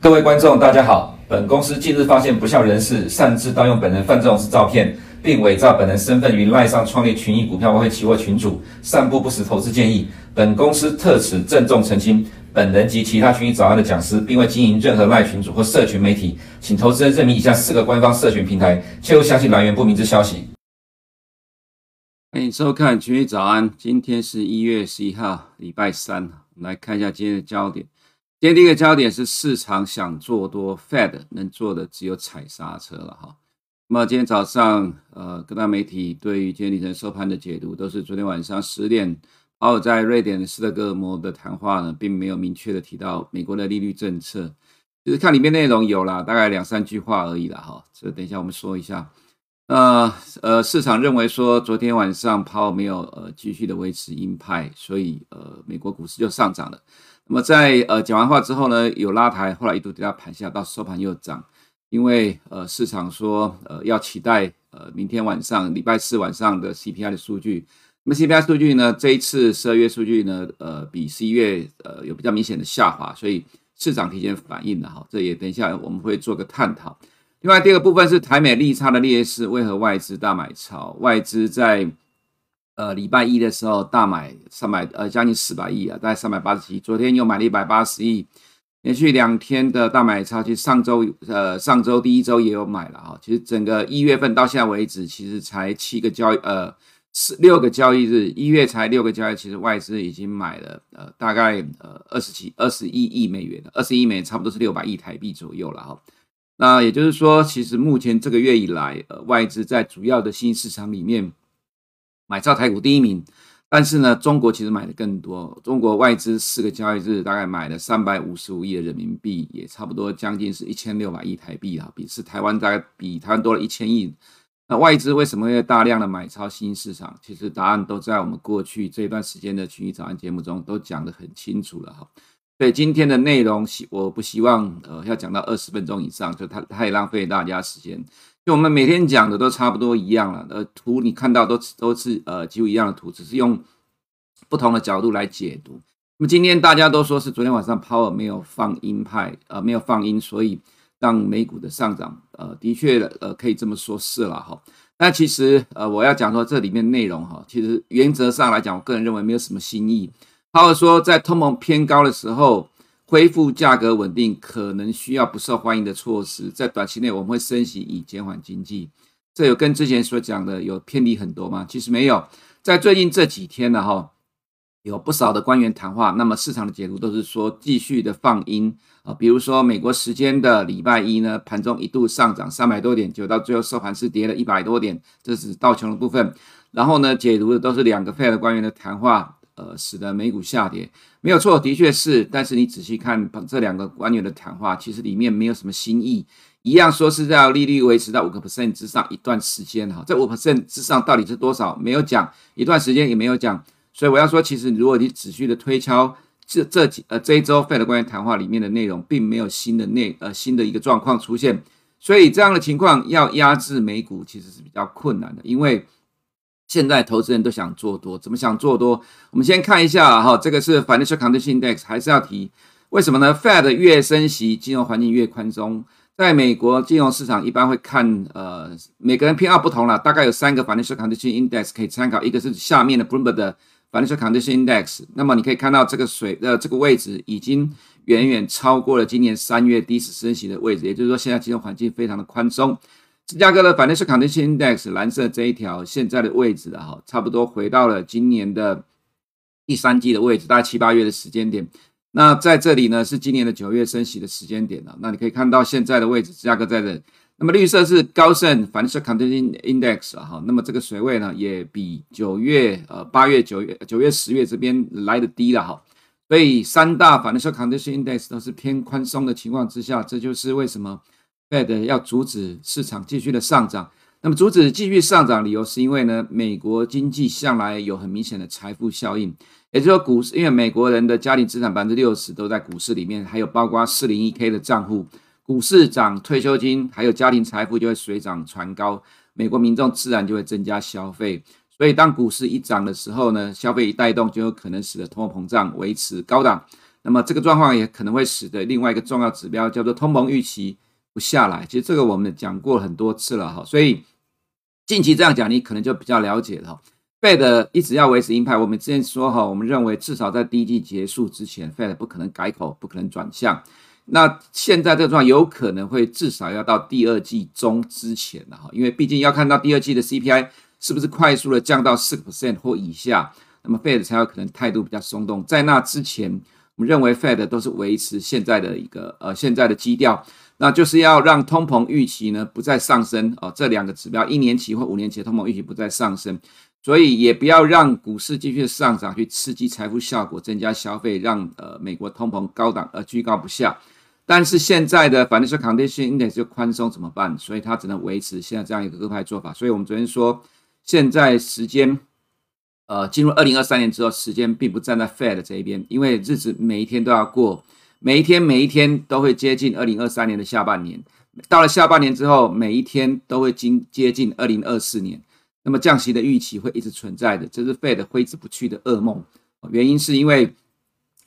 各位观众，大家好。本公司近日发现不肖人士擅自盗用本人范仲式照片，并伪造本人身份于赖上创立群益股票外汇期货群组，散布不实投资建议。本公司特此郑重澄清，本人及其他群益早安的讲师，并未经营任何赖群组或社群媒体，请投资人认明以下四个官方社群平台，切勿相信来源不明之消息。欢迎收看群益早安，今天是一月十一号，礼拜三，我们来看一下今天的焦点。今天第一个焦点是市场想做多，Fed 能做的只有踩刹车了哈。那么今天早上，呃，各大媒体对于今天凌晨收盘的解读，都是昨天晚上十点，鲍尔在瑞典斯德哥尔摩的谈话呢，并没有明确的提到美国的利率政策，就是看里面内容有啦，大概两三句话而已啦哈。这等一下我们说一下。呃呃，市场认为说昨天晚上鲍没有呃继续的维持鹰派，所以呃美国股市就上涨了。那么在呃讲完话之后呢，有拉抬，后来一度跌到盘下，到收盘又涨，因为呃市场说呃要期待呃明天晚上礼拜四晚上的 CPI 的数据。那么 CPI 数据呢，这一次十二月数据呢，呃比十一月呃有比较明显的下滑，所以市场提前反应了哈，这也等一下我们会做个探讨。另外第二个部分是台美利差的劣势，为何外资大买超？外资在呃，礼拜一的时候大买三百呃将近四百亿啊，大概三百八十七。昨天又买了一百八十亿，连续两天的大买超。其实上周呃上周第一周也有买了哈。其实整个一月份到现在为止，其实才七个交易呃四六个交易日，一月才六个交易，其实外资已经买了呃大概呃二十七二十一亿美元了，二十一美元差不多是六百亿台币左右了哈。那也就是说，其实目前这个月以来，呃外资在主要的新市场里面。买超台股第一名，但是呢，中国其实买的更多。中国外资四个交易日大概买了三百五十五亿的人民币，也差不多将近是一千六百亿台币啊，比是台湾大概比台湾多了一千亿。那外资为什么会大量的买超新市场？其实答案都在我们过去这段时间的群益早安节目中都讲得很清楚了哈。所以今天的内容，希我不希望呃要讲到二十分钟以上，就太太浪费大家时间。就我们每天讲的都差不多一样了，呃，图你看到都都是呃几乎一样的图，只是用不同的角度来解读。那么今天大家都说是昨天晚上 Power 没有放鹰派，呃，没有放鹰，所以让美股的上涨，呃，的确呃可以这么说是了哈。那其实呃我要讲说这里面内容哈，其实原则上来讲，我个人认为没有什么新意。Power 说在通膨偏高的时候。恢复价格稳定可能需要不受欢迎的措施，在短期内我们会升息以减缓经济。这有跟之前所讲的有偏离很多吗？其实没有，在最近这几天呢，哈，有不少的官员谈话，那么市场的解读都是说继续的放鹰啊，比如说美国时间的礼拜一呢，盘中一度上涨三百多点，就到最后收盘是跌了一百多点，这是道琼的部分。然后呢，解读的都是两个 Fed 官员的谈话。呃，使得美股下跌没有错，的确是。但是你仔细看这两个官员的谈话，其实里面没有什么新意，一样说是要利率维持在五个 percent 之上一段时间哈。这五 percent 之上到底是多少？没有讲，一段时间也没有讲。所以我要说，其实如果你仔细的推敲这这几呃这一周 Fed 官员谈话里面的内容，并没有新的内呃新的一个状况出现，所以这样的情况要压制美股其实是比较困难的，因为。现在投资人都想做多，怎么想做多？我们先看一下哈，这个是 Financial Condition Index，还是要提？为什么呢？Fed 越升息，金融环境越宽松。在美国金融市场一般会看，呃，每个人偏好不同了，大概有三个 Financial Condition Index 可以参考，一个是下面的 Bloomberg 的 Financial Condition Index，那么你可以看到这个水的这个位置已经远远超过了今年三月第一次升息的位置，也就是说现在金融环境非常的宽松。芝加哥的 Financial Condition Index 蓝色这一条现在的位置的哈，差不多回到了今年的第三季的位置，大概七八月的时间点。那在这里呢是今年的九月升息的时间点了。那你可以看到现在的位置，芝加哥在这。那么绿色是高盛 Financial Condition Index 哈，那么这个水位呢也比九月呃八月九月九月十月这边来的低了哈。所以三大 Financial Condition Index 都是偏宽松的情况之下，这就是为什么。Fed 要阻止市场继续的上涨，那么阻止继续上涨理由是因为呢，美国经济向来有很明显的财富效应，也就是说股市，因为美国人的家庭资产百分之六十都在股市里面，还有包括四零一 K 的账户，股市涨，退休金还有家庭财富就会水涨船高，美国民众自然就会增加消费。所以当股市一涨的时候呢，消费一带动，就有可能使得通货膨胀维持高档。那么这个状况也可能会使得另外一个重要指标叫做通膨预期不下来。其实这个我们讲过很多次了哈，所以近期这样讲，你可能就比较了解了。Fed 一直要维持鹰派，我们之前说哈，我们认为至少在第一季结束之前，Fed 不可能改口，不可能转向。那现在这个状况有可能会至少要到第二季中之前了哈，因为毕竟要看到第二季的 CPI 是不是快速的降到四个 percent 或以下，那么 Fed 才有可能态度比较松动。在那之前，我们认为 Fed 都是维持现在的一个呃现在的基调，那就是要让通膨预期呢不再上升哦，这两个指标一年期或五年期的通膨预期不再上升，所以也不要让股市继续上涨去刺激财富效果，增加消费，让呃美国通膨高档而居高不下。但是现在的 Financial Condition Index 就宽松怎么办？所以它只能维持现在这样一个鸽派做法。所以我们昨天说，现在时间，呃，进入二零二三年之后，时间并不站在 Fed 这一边，因为日子每一天都要过，每一天每一天都会接近二零二三年的下半年。到了下半年之后，每一天都会经接近二零二四年。那么降息的预期会一直存在的，这是 Fed 挥之不去的噩梦。原因是因为。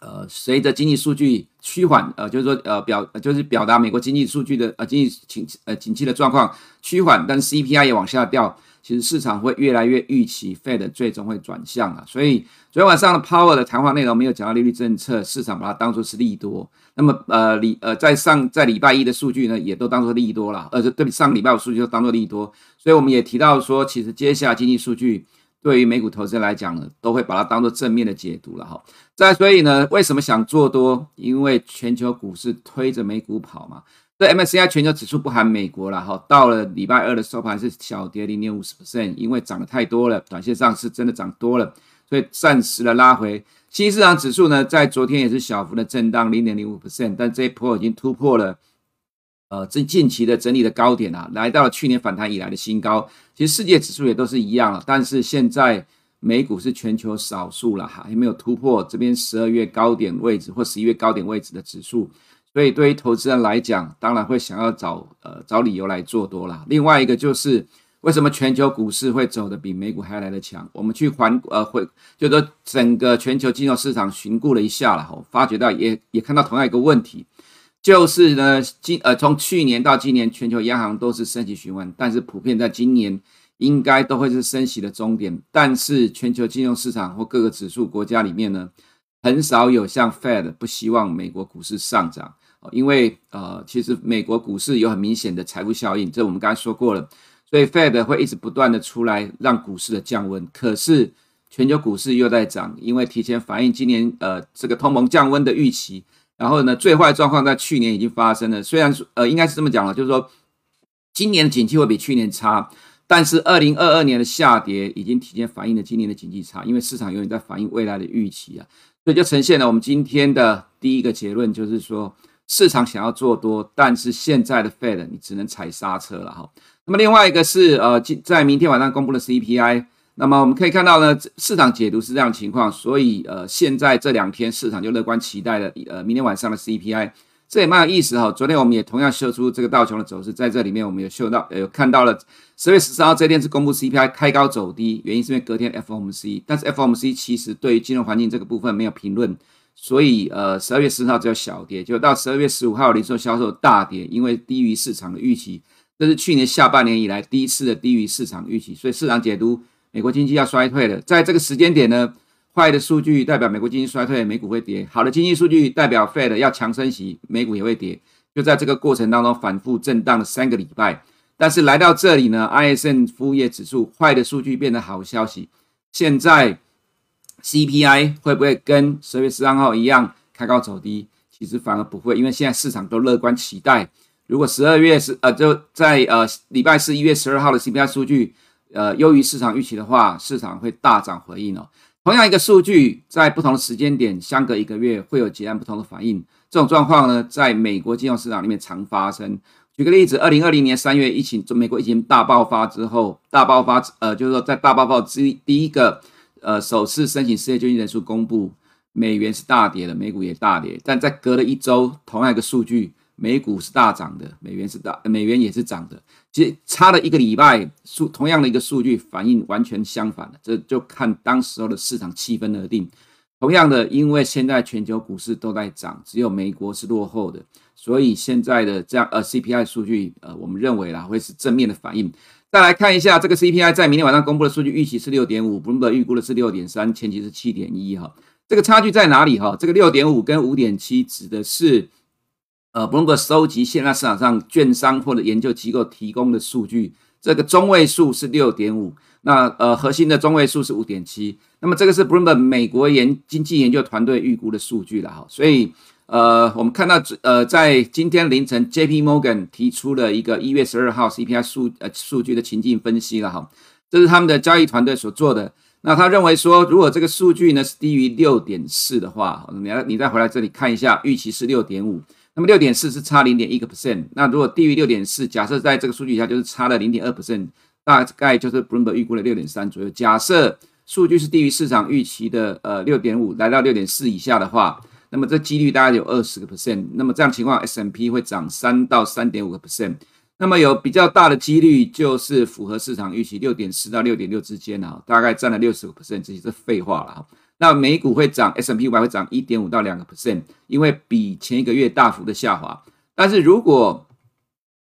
呃，随着经济数据趋缓，呃，就是说，呃，表就是表达美国经济数据的呃经济景呃景气的状况趋缓，但 CPI 也往下掉，其实市场会越来越预期 Fed 最终会转向了。所以昨天晚上的 Powell 的谈话内容没有讲到利率政策，市场把它当作是利多。那么呃礼呃在上在礼拜一的数据呢，也都当作利多了，呃，对上礼拜五数据都当作利多。所以我们也提到说，其实接下来经济数据。对于美股投资人来讲呢，都会把它当做正面的解读了哈。再所以呢，为什么想做多？因为全球股市推着美股跑嘛。这 MSCI 全球指数不含美国了哈。到了礼拜二的收盘是小跌零点五十 percent，因为涨得太多了，短线上是真的涨多了，所以暂时的拉回。新市场指数呢，在昨天也是小幅的震荡零点零五 percent，但这一波已经突破了。呃，近近期的整理的高点啊，来到了去年反弹以来的新高。其实世界指数也都是一样了，但是现在美股是全球少数了哈，还没有突破这边十二月高点位置或十一月高点位置的指数。所以对于投资人来讲，当然会想要找呃找理由来做多了。另外一个就是为什么全球股市会走得比美股还来得强？我们去环呃会就说整个全球金融市场巡顾了一下了，哈，发觉到也也看到同样一个问题。就是呢，今呃，从去年到今年，全球央行都是升息循环，但是普遍在今年应该都会是升息的终点。但是全球金融市场或各个指数国家里面呢，很少有像 Fed 不希望美国股市上涨，因为呃，其实美国股市有很明显的财富效应，这我们刚才说过了，所以 Fed 会一直不断的出来让股市的降温。可是全球股市又在涨，因为提前反映今年呃这个通膨降温的预期。然后呢，最坏状况在去年已经发生了。虽然，呃，应该是这么讲了，就是说，今年的景气会比去年差，但是二零二二年的下跌已经提前反映了今年的经济差，因为市场永远在反映未来的预期啊，所以就呈现了我们今天的第一个结论，就是说，市场想要做多，但是现在的 Fed 你只能踩刹车了哈。那么另外一个是，呃，在明天晚上公布的 CPI。那么我们可以看到呢，市场解读是这样的情况，所以呃，现在这两天市场就乐观期待了，呃，明天晚上的 CPI，这也蛮有意思哈。昨天我们也同样秀出这个道琼的走势，在这里面我们有秀到，呃，有看到了十月十四号这天是公布 CPI 开高走低，原因是因为隔天 FOMC，但是 FOMC 其实对于金融环境这个部分没有评论，所以呃，十二月十号只有小跌，就到十二月十五号零售销售大跌，因为低于市场的预期，这是去年下半年以来第一次的低于市场预期，所以市场解读。美国经济要衰退了，在这个时间点呢，坏的数据代表美国经济衰退，美股会跌；好的经济数据代表 Fed 要强升息，美股也会跌。就在这个过程当中反复震荡了三个礼拜，但是来到这里呢，ISM 服务业指数坏的数据变得好消息。现在 CPI 会不会跟十月十三号一样开高走低？其实反而不会，因为现在市场都乐观期待，如果十二月是呃就在呃礼拜四一月十二号的 CPI 数据。呃，优于市场预期的话，市场会大涨回应哦。同样一个数据，在不同的时间点，相隔一个月会有截然不同的反应。这种状况呢，在美国金融市场里面常发生。举个例子，二零二零年三月疫情，中美国疫情大爆发之后，大爆发，呃，就是说在大爆发之第一个，呃，首次申请失业救济人数公布，美元是大跌的，美股也大跌。但在隔了一周，同样一个数据，美股是大涨的，美元是大，美元也是涨的。其实差了一个礼拜，数同样的一个数据反应完全相反的，这就看当时候的市场气氛而定。同样的，因为现在全球股市都在涨，只有美国是落后的，所以现在的这样呃 CPI 数据呃，我们认为啦会是正面的反应。再来看一下这个 CPI 在明天晚上公布的数据，预期是六点五，Bloomberg 预估的是六点三，前期是七点一哈。这个差距在哪里哈？这个六点五跟五点七指的是，呃，Bloomberg 收集现在市场上券商或者研究机构提供的数据，这个中位数是六点五，那呃核心的中位数是五点七，那么这个是 Bloomberg 美国研经济研究团队预估的数据了哈，所以呃我们看到呃在今天凌晨，JP Morgan 提出了一个一月十二号 CPI 数呃数据的情境分析了哈，这是他们的交易团队所做的。那他认为说，如果这个数据呢是低于六点四的话，你来你再回来这里看一下，预期是六点五，那么六点四是差零点一个 percent。那如果低于六点四，假设在这个数据下就是差了零点二 percent，大概就是 Bloomberg 预估的六点三左右。假设数据是低于市场预期的呃六点五，来到六点四以下的话，那么这几率大概有二十个 percent。那么这样情况，S&P 会涨三到三点五个 percent。那么有比较大的几率就是符合市场预期六点四到六点六之间啊，大概占了六十个 percent，这些是废话了。那美股会涨，S&P 五百会涨一点五到两个 percent，因为比前一个月大幅的下滑。但是如果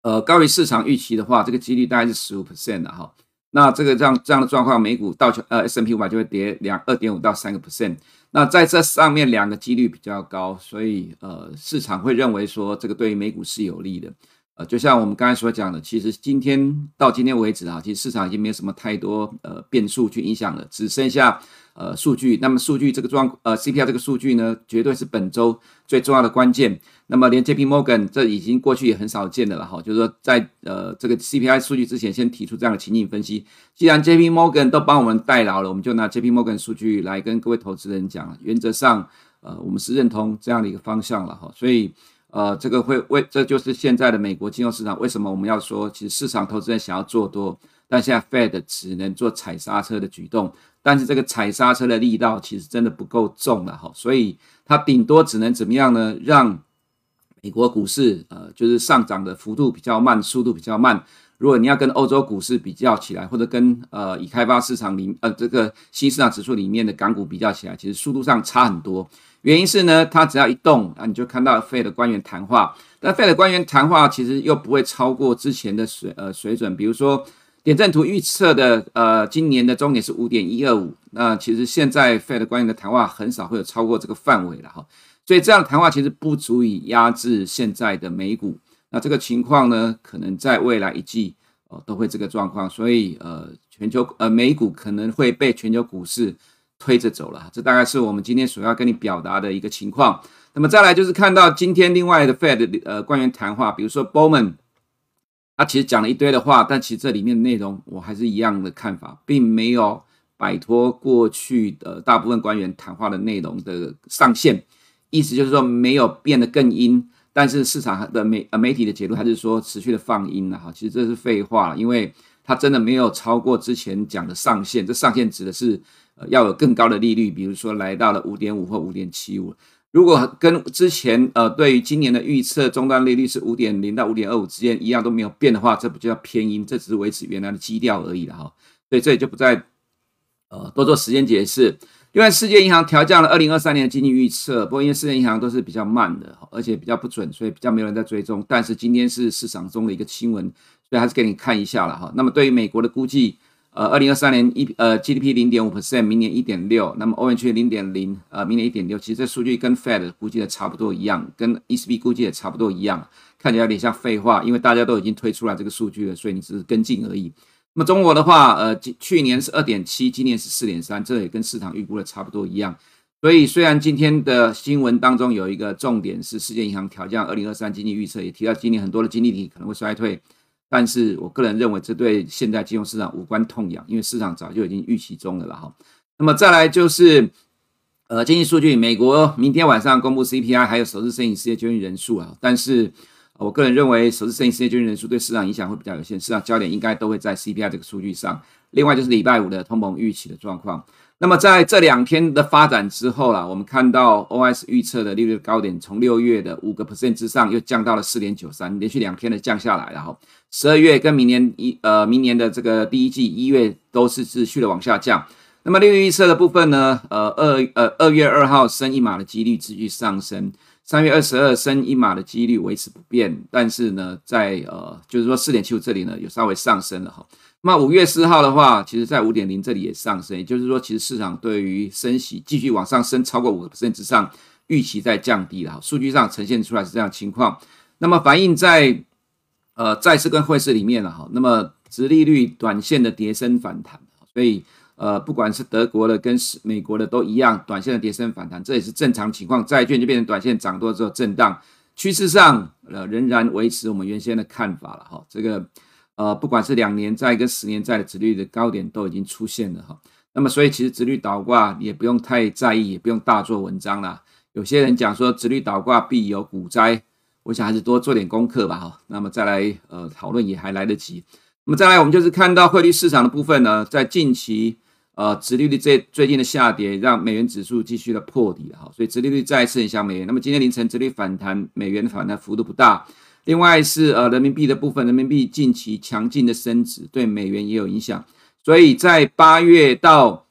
呃高于市场预期的话，这个几率大概是十五 percent 的哈。那这个这样这样的状况，美股到呃 S&P 五百就会跌两二点五到三个 percent。那在这上面两个几率比较高，所以呃市场会认为说这个对于美股是有利的。呃，就像我们刚才所讲的，其实今天到今天为止啊，其实市场已经没有什么太多呃变数去影响了，只剩下呃数据。那么数据这个状呃 CPI 这个数据呢，绝对是本周最重要的关键。那么连 JP Morgan 这已经过去也很少见的了哈，就是说在呃这个 CPI 数据之前，先提出这样的情景分析。既然 JP Morgan 都帮我们代劳了，我们就拿 JP Morgan 数据来跟各位投资人讲，原则上呃我们是认同这样的一个方向了哈，所以。呃，这个会为这就是现在的美国金融市场为什么我们要说，其实市场投资人想要做多，但现在 Fed 只能做踩刹车的举动，但是这个踩刹车的力道其实真的不够重了哈，所以它顶多只能怎么样呢？让美国股市呃就是上涨的幅度比较慢，速度比较慢。如果你要跟欧洲股市比较起来，或者跟呃已开发市场里呃这个新市场指数里面的港股比较起来，其实速度上差很多。原因是呢，它只要一动啊，你就看到 f 的官员谈话。但 f 的官员谈话其实又不会超过之前的水呃水准。比如说点阵图预测的呃今年的终点是五点一二五，那其实现在 Fed 官员的谈话很少会有超过这个范围了哈。所以这样的谈话其实不足以压制现在的美股。那这个情况呢，可能在未来一季哦都会这个状况。所以呃全球呃美股可能会被全球股市。推着走了，这大概是我们今天所要跟你表达的一个情况。那么再来就是看到今天另外的 Fed 呃官员谈话，比如说 Bowman，他其实讲了一堆的话，但其实这里面的内容我还是一样的看法，并没有摆脱过去的大部分官员谈话的内容的上限。意思就是说没有变得更阴，但是市场的媒呃媒体的解读还是说持续的放阴了哈。其实这是废话，因为他真的没有超过之前讲的上限，这上限指的是。呃，要有更高的利率，比如说来到了五点五或五点七五。如果跟之前呃对于今年的预测终端利率是五点零到五点二五之间一样都没有变的话，这不就叫偏鹰？这只是维持原来的基调而已了哈。所以这里就不再呃多做时间解释。另外，世界银行调降了二零二三年的经济预测，不过因为世界银行都是比较慢的，而且比较不准，所以比较没有人在追踪。但是今天是市场中的一个新闻，所以还是给你看一下了哈。那么对于美国的估计。呃，二零二三年一呃 GDP 零点五 percent，明年一点六，那么欧元区零点零，呃，明年一点六，其实这数据跟 Fed 估计的差不多一样，跟 ECB 估计也差不多一样，看起来有点像废话，因为大家都已经推出来这个数据了，所以你只是跟进而已。那么中国的话，呃，去年是二点七，今年是四点三，这也跟市场预估的差不多一样。所以虽然今天的新闻当中有一个重点是世界银行调降二零二三经济预测，也提到今年很多的经济体可能会衰退。但是我个人认为，这对现在金融市场无关痛痒，因为市场早就已经预期中了了哈。那么再来就是，呃，经济数据，美国明天晚上公布 CPI，还有首次申请失业救济人数啊。但是我个人认为，首次申请失业救济人数对市场影响会比较有限，市场焦点应该都会在 CPI 这个数据上。另外就是礼拜五的通膨预期的状况。那么在这两天的发展之后啦，我们看到 OS 预测的利率高点从六月的五个 percent 之上又降到了四点九三，连续两天的降下来，然后十二月跟明年一呃明年的这个第一季一月都是持续的往下降。那么利率预测的部分呢，呃二呃二月二号升一码的几率持续上升，三月二十二升一码的几率维持不变，但是呢在呃就是说四点七五这里呢有稍微上升了哈。那五月四号的话，其实在五点零这里也上升，也就是说，其实市场对于升息继续往上升超过五个百分之上，预期在降低了哈。数据上呈现出来是这样情况。那么反映在呃债市跟汇市里面了哈。那么殖利率短线的跌升反弹，所以呃不管是德国的跟美国的都一样，短线的跌升反弹，这也是正常情况。债券就变成短线涨多之后震荡，趋势上呃仍然维持我们原先的看法了哈。这个。呃，不管是两年债跟十年债的殖率的高点都已经出现了哈，那么所以其实殖率倒挂也不用太在意，也不用大做文章啦。有些人讲说殖率倒挂必有股灾，我想还是多做点功课吧哈。那么再来呃讨论也还来得及。那么再来我们就是看到汇率市场的部分呢，在近期呃殖利率这最近的下跌，让美元指数继续的破底哈，所以殖利率再次影响美元。那么今天凌晨殖利率反弹，美元的反弹幅度不大。另外是呃人民币的部分，人民币近期强劲的升值对美元也有影响，所以在八月到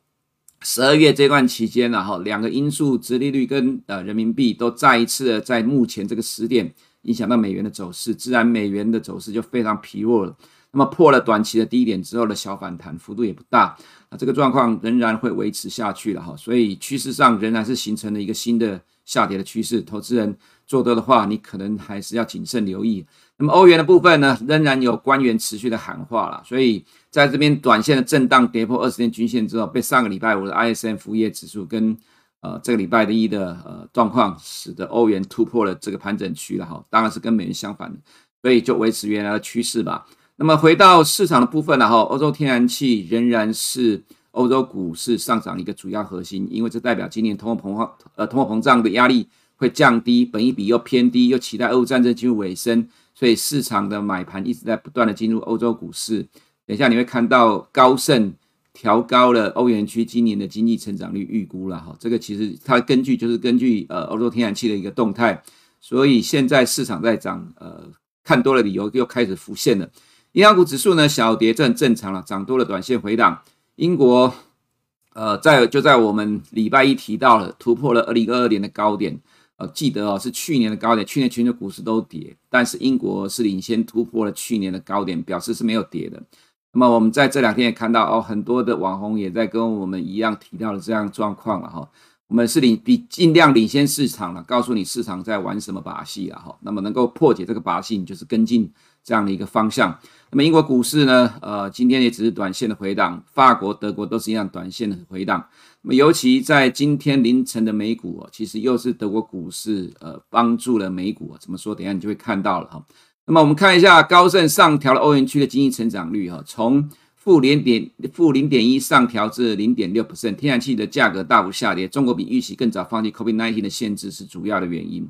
十二月这段期间呢，哈，两个因素，殖利率跟呃人民币都再一次的在目前这个时点影响到美元的走势，自然美元的走势就非常疲弱了。那么破了短期的低点之后的小反弹幅度也不大，那这个状况仍然会维持下去了哈，所以趋势上仍然是形成了一个新的下跌的趋势，投资人。做多的话，你可能还是要谨慎留意。那么欧元的部分呢，仍然有官员持续的喊话了，所以在这边短线的震荡跌破二十天均线之后，被上个礼拜五的 ISM 服务业指数跟呃这个礼拜的一的呃状况，使得欧元突破了这个盘整区了哈，当然是跟美元相反的，所以就维持原来的趋势吧。那么回到市场的部分呢，哈，欧洲天然气仍然是欧洲股市上涨的一个主要核心，因为这代表今年通货膨胀呃通货膨胀的压力。会降低，本益比又偏低，又期待俄乌战争进入尾声，所以市场的买盘一直在不断的进入欧洲股市。等一下你会看到高盛调高了欧元区今年的经济成长率预估了哈，这个其实它根据就是根据呃欧洲天然气的一个动态，所以现在市场在涨，呃看多的理由又开始浮现了。银行股指数呢小跌，这很正常了，涨多了短线回档。英国呃在就在我们礼拜一提到了突破了二零二二年的高点。呃，记得哦，是去年的高点，去年全球股市都跌，但是英国是领先突破了去年的高点，表示是没有跌的。那么我们在这两天也看到哦，很多的网红也在跟我们一样提到了这样状况了哈。我们是领比尽量领先市场了，告诉你市场在玩什么把戏了哈。那么能够破解这个把戏，你就是跟进这样的一个方向。那么英国股市呢，呃，今天也只是短线的回档，法国、德国都是一样短线的回档。那么，尤其在今天凌晨的美股哦，其实又是德国股市呃帮助了美股。怎么说？等一下你就会看到了哈。那么我们看一下高盛上调了欧元区的经济成长率哈，从负零点负零点一上调至零点六 percent。天然气的价格大幅下跌，中国比预期更早放弃 COVID-19 的限制是主要的原因。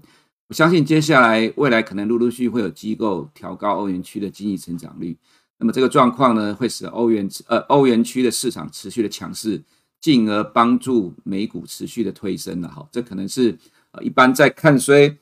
我相信接下来未来可能陆陆续续会有机构调高欧元区的经济成长率。那么这个状况呢，会使欧元呃欧元区的市场持续的强势。进而帮助美股持续的推升了哈，这可能是呃一般在看衰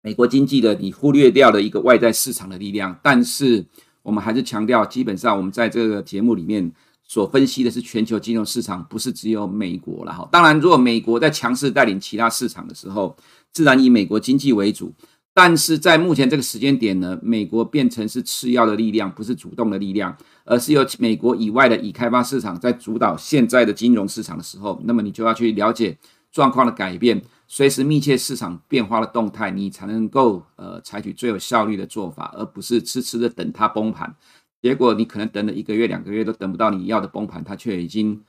美国经济的你忽略掉的一个外在市场的力量，但是我们还是强调，基本上我们在这个节目里面所分析的是全球金融市场，不是只有美国了哈。当然，如果美国在强势带领其他市场的时候，自然以美国经济为主。但是在目前这个时间点呢，美国变成是次要的力量，不是主动的力量，而是由美国以外的已开发市场在主导现在的金融市场的时候，那么你就要去了解状况的改变，随时密切市场变化的动态，你才能够呃采取最有效率的做法，而不是痴痴的等它崩盘。结果你可能等了一个月、两个月都等不到你要的崩盘，它却已经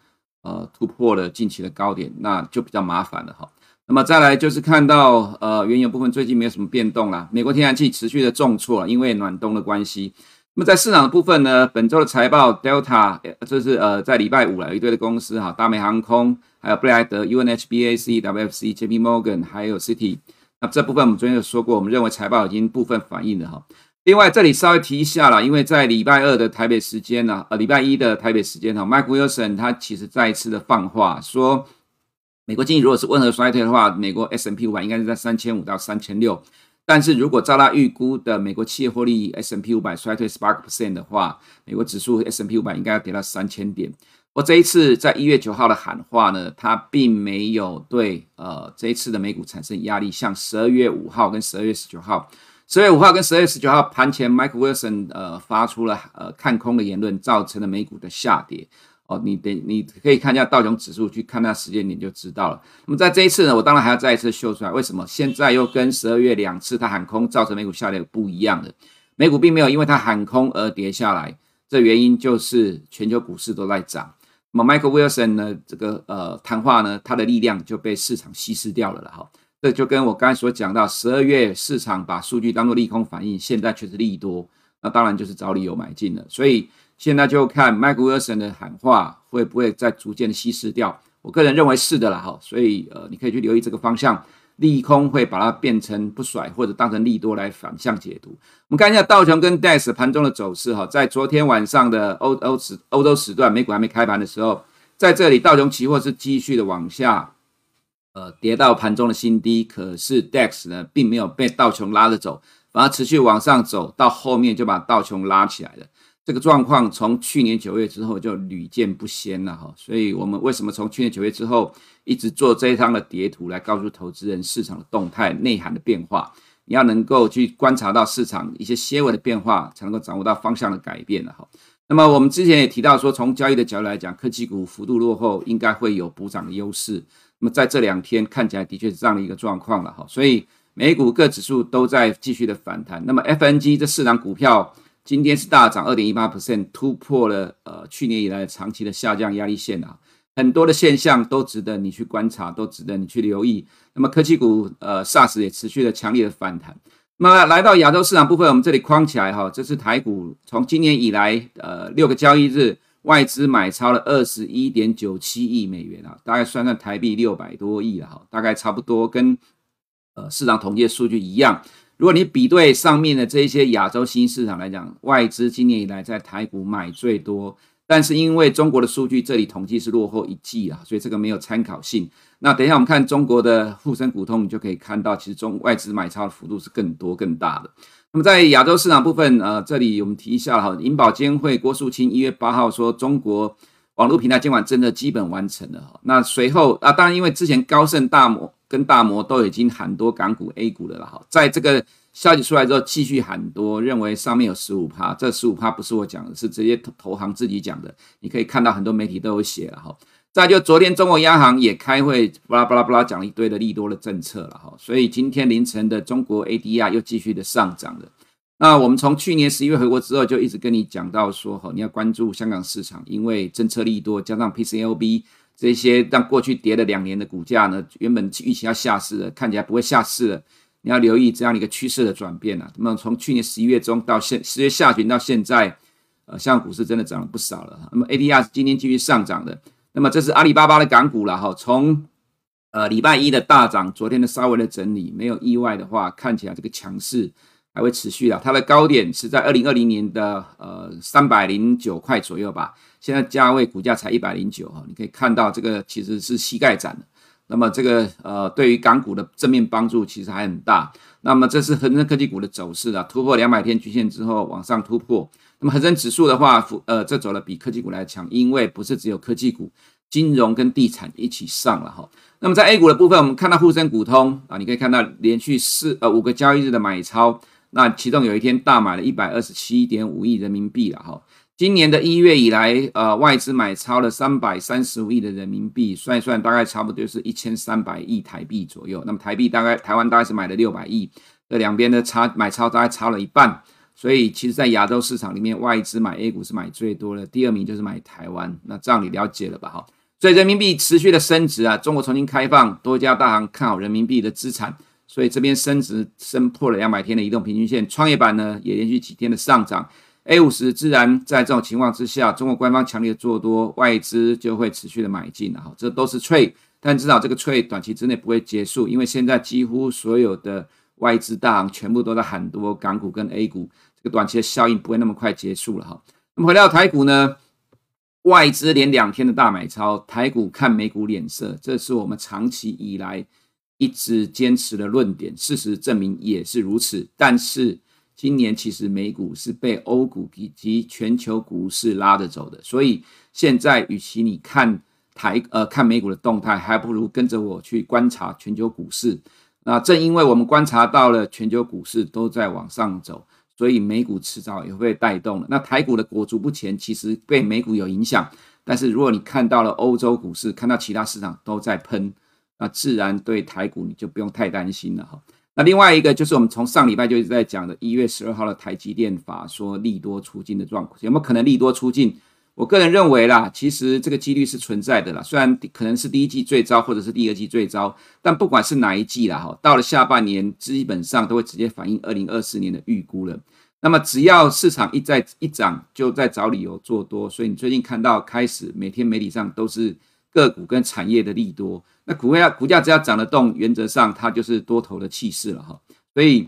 呃突破了近期的高点，那就比较麻烦了哈。那么再来就是看到，呃，原油部分最近没有什么变动啦。美国天然气持续的重挫，因为暖冬的关系。那么在市场的部分呢，本周的财报，Delta，就是呃在礼拜五了，有一堆的公司哈，大美航空，还有布莱德、UNHBAC、WFC、JP Morgan，还有 City，。那这部分我们昨天有说过，我们认为财报已经部分反映了哈。另外，这里稍微提一下啦，因为在礼拜二的台北时间呢，呃，礼拜一的台北时间哈，Mike Wilson 他其实再一次的放话说，美国经济如果是温和衰退的话，美国 S M P 五百应该是在三千五到三千六。但是如果照他预估的美国企业获利 S M P 五百衰退十八个 percent 的话，美国指数 S M P 五百应该要跌到三千点。我这一次在一月九号的喊话呢，他并没有对呃这一次的美股产生压力，像十二月五号跟十二月十九号。十月五号跟十二月十九号盘前，Mike Wilson 呃发出了呃看空的言论，造成了美股的下跌。哦，你得你可以看一下道琼指数，去看那时间点就知道了。那么在这一次呢，我当然还要再一次秀出来，为什么现在又跟十二月两次他喊空造成美股下跌不一样的？美股并没有因为他喊空而跌下来，这原因就是全球股市都在涨。那么 Michael Wilson 呢，这个呃谈话呢，它的力量就被市场稀释掉了了哈。这就跟我刚才所讲到，十二月市场把数据当做利空反应，现在却是利多，那当然就是找理由买进了。所以现在就看 Mike Wilson 的喊话会不会再逐渐的稀释掉。我个人认为是的啦，哈。所以呃，你可以去留意这个方向，利空会把它变成不甩，或者当成利多来反向解读。我们看一下道琼跟 DAX 盘中的走势哈，在昨天晚上的欧欧时欧洲时段，美股还没开盘的时候，在这里道琼期货是继续的往下。呃，跌到盘中的新低，可是 DAX 呢，并没有被道琼拉着走，反而持续往上走，到后面就把道琼拉起来了。这个状况从去年九月之后就屡见不鲜了哈。所以我们为什么从去年九月之后一直做这一张的叠图，来告诉投资人市场的动态、内涵的变化？你要能够去观察到市场一些些微的变化，才能够掌握到方向的改变了哈。那么我们之前也提到说，从交易的角度来讲，科技股幅度落后，应该会有补涨的优势。那么在这两天看起来的确是这样的一个状况了哈，所以美股各指数都在继续的反弹。那么 FNG 这四档股票今天是大涨二点一八 percent，突破了呃去年以来长期的下降压力线啊，很多的现象都值得你去观察，都值得你去留意。那么科技股呃 SARS 也持续的强烈的反弹。那么来到亚洲市场部分，我们这里框起来哈，这是台股从今年以来呃六个交易日。外资买超了二十一点九七亿美元啊，大概算算台币六百多亿了哈，大概差不多跟呃市场统计的数据一样。如果你比对上面的这一些亚洲新市场来讲，外资今年以来在台股买最多，但是因为中国的数据这里统计是落后一季啊，所以这个没有参考性。那等一下我们看中国的沪深股通，你就可以看到其实中外资买超的幅度是更多更大的。那么在亚洲市场部分，呃，这里我们提一下哈，银保监会郭树清一月八号说，中国网络平台监管真的基本完成了哈。那随后啊，当然因为之前高盛、大摩跟大摩都已经喊多港股 A 股了了哈，在这个消息出来之后，继续喊多，认为上面有十五趴，这十五趴不是我讲的，是直接投行自己讲的，你可以看到很多媒体都有写了哈。再就昨天中国央行也开会，巴拉巴拉巴拉讲了一堆的利多的政策了哈，所以今天凌晨的中国 ADR 又继续的上涨了。那我们从去年十一月回国之后，就一直跟你讲到说，哈，你要关注香港市场，因为政策利多加上 PCLB 这些让过去跌了两年的股价呢，原本预期要下市了，看起来不会下市了。你要留意这样的一个趋势的转变啊。那么从去年十一月中到现十月下旬到现在，呃，香港股市真的涨了不少了。那么 ADR 是今天继续上涨的。那么这是阿里巴巴的港股了哈，从呃礼拜一的大涨，昨天的稍微的整理，没有意外的话，看起来这个强势还会持续的。它的高点是在二零二零年的呃三百零九块左右吧，现在价位股价才一百零九哈，你可以看到这个其实是膝盖斩的。那么这个呃对于港股的正面帮助其实还很大。那么这是恒生科技股的走势啊，突破两百天均线之后往上突破。那么恒生指数的话，呃，这走了比科技股来强，因为不是只有科技股，金融跟地产一起上了哈。那么在 A 股的部分，我们看到沪深股通啊，你可以看到连续四呃五个交易日的买超，那其中有一天大买了一百二十七点五亿人民币了哈。今年的一月以来，呃，外资买超了三百三十五亿的人民币，算一算大概差不多是一千三百亿台币左右。那么台币大概台湾大概是买了六百亿，这两边的差买超大概差了一半。所以，其实，在亚洲市场里面，外资买 A 股是买最多的，第二名就是买台湾。那这样你了解了吧？哈，所以人民币持续的升值啊，中国重新开放，多家大行看好人民币的资产，所以这边升值升破了两百天的移动平均线，创业板呢也连续几天的上涨，A 五十自然在这种情况之下，中国官方强烈做多，外资就会持续的买进了哈，这都是 trade，但至少这个 trade 短期之内不会结束，因为现在几乎所有的。外资大行全部都在喊多港股跟 A 股，这个短期的效应不会那么快结束了哈。那么回到台股呢，外资连两天的大买超，台股看美股脸色，这是我们长期以来一直坚持的论点。事实证明也是如此。但是今年其实美股是被欧股以及全球股市拉着走的，所以现在与其你看台呃看美股的动态，还不如跟着我去观察全球股市。那正因为我们观察到了全球股市都在往上走，所以美股迟早也会带动了。那台股的裹足不前，其实被美股有影响。但是如果你看到了欧洲股市，看到其他市场都在喷，那自然对台股你就不用太担心了哈。那另外一个就是我们从上礼拜就一直在讲的，一月十二号的台积电法说利多出尽的状况，有没有可能利多出尽？我个人认为啦，其实这个几率是存在的啦。虽然可能是第一季最糟，或者是第二季最糟，但不管是哪一季啦，哈，到了下半年，基本上都会直接反映二零二四年的预估了。那么只要市场一再一涨，就在找理由做多。所以你最近看到开始每天媒体上都是个股跟产业的利多，那股价股价只要涨得动，原则上它就是多头的气势了哈。所以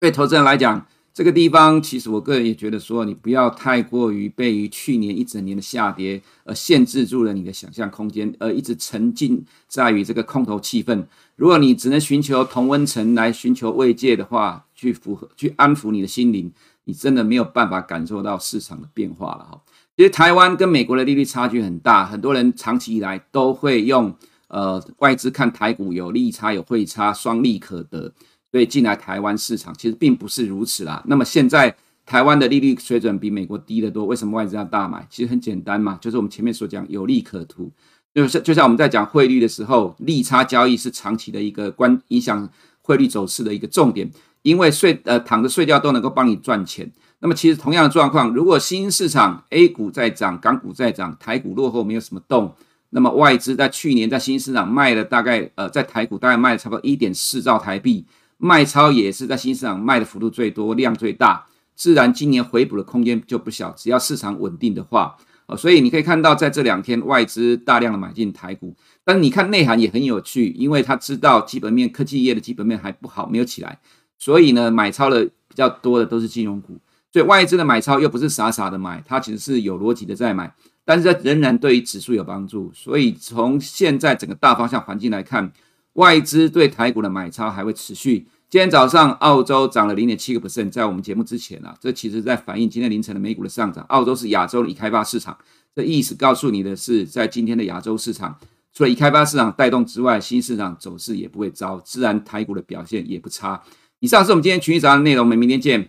对投资人来讲，这个地方其实我个人也觉得说，你不要太过于被于去年一整年的下跌而限制住了你的想象空间，而一直沉浸在于这个空头气氛。如果你只能寻求同温层来寻求慰藉的话，去符合去安抚你的心灵，你真的没有办法感受到市场的变化了哈。其实台湾跟美国的利率差距很大，很多人长期以来都会用呃外资看台股有利差有汇差，双利可得。所以进来台湾市场其实并不是如此啦。那么现在台湾的利率水准比美国低得多，为什么外资要大买？其实很简单嘛，就是我们前面所讲有利可图。就是就像我们在讲汇率的时候，利差交易是长期的一个关影响汇率走势的一个重点，因为睡呃躺着睡觉都能够帮你赚钱。那么其实同样的状况，如果新市场 A 股在涨，港股在涨，台股落后没有什么动，那么外资在去年在新市场卖了大概呃在台股大概卖了差不多一点四兆台币。卖超也是在新市场卖的幅度最多，量最大，自然今年回补的空间就不小。只要市场稳定的话，呃，所以你可以看到在这两天外资大量的买进台股，但你看内涵也很有趣，因为他知道基本面科技业的基本面还不好，没有起来，所以呢买超的比较多的都是金融股，所以外资的买超又不是傻傻的买，它其实是有逻辑的在买，但是它仍然对于指数有帮助，所以从现在整个大方向环境来看。外资对台股的买超还会持续。今天早上澳洲涨了零点七个 percent，在我们节目之前啊，这其实在反映今天凌晨的美股的上涨。澳洲是亚洲的已开发市场，这意思告诉你的是，在今天的亚洲市场，除了已开发市场带动之外，新市场走势也不会糟，自然台股的表现也不差。以上是我们今天群益早安的内容，我们明天见。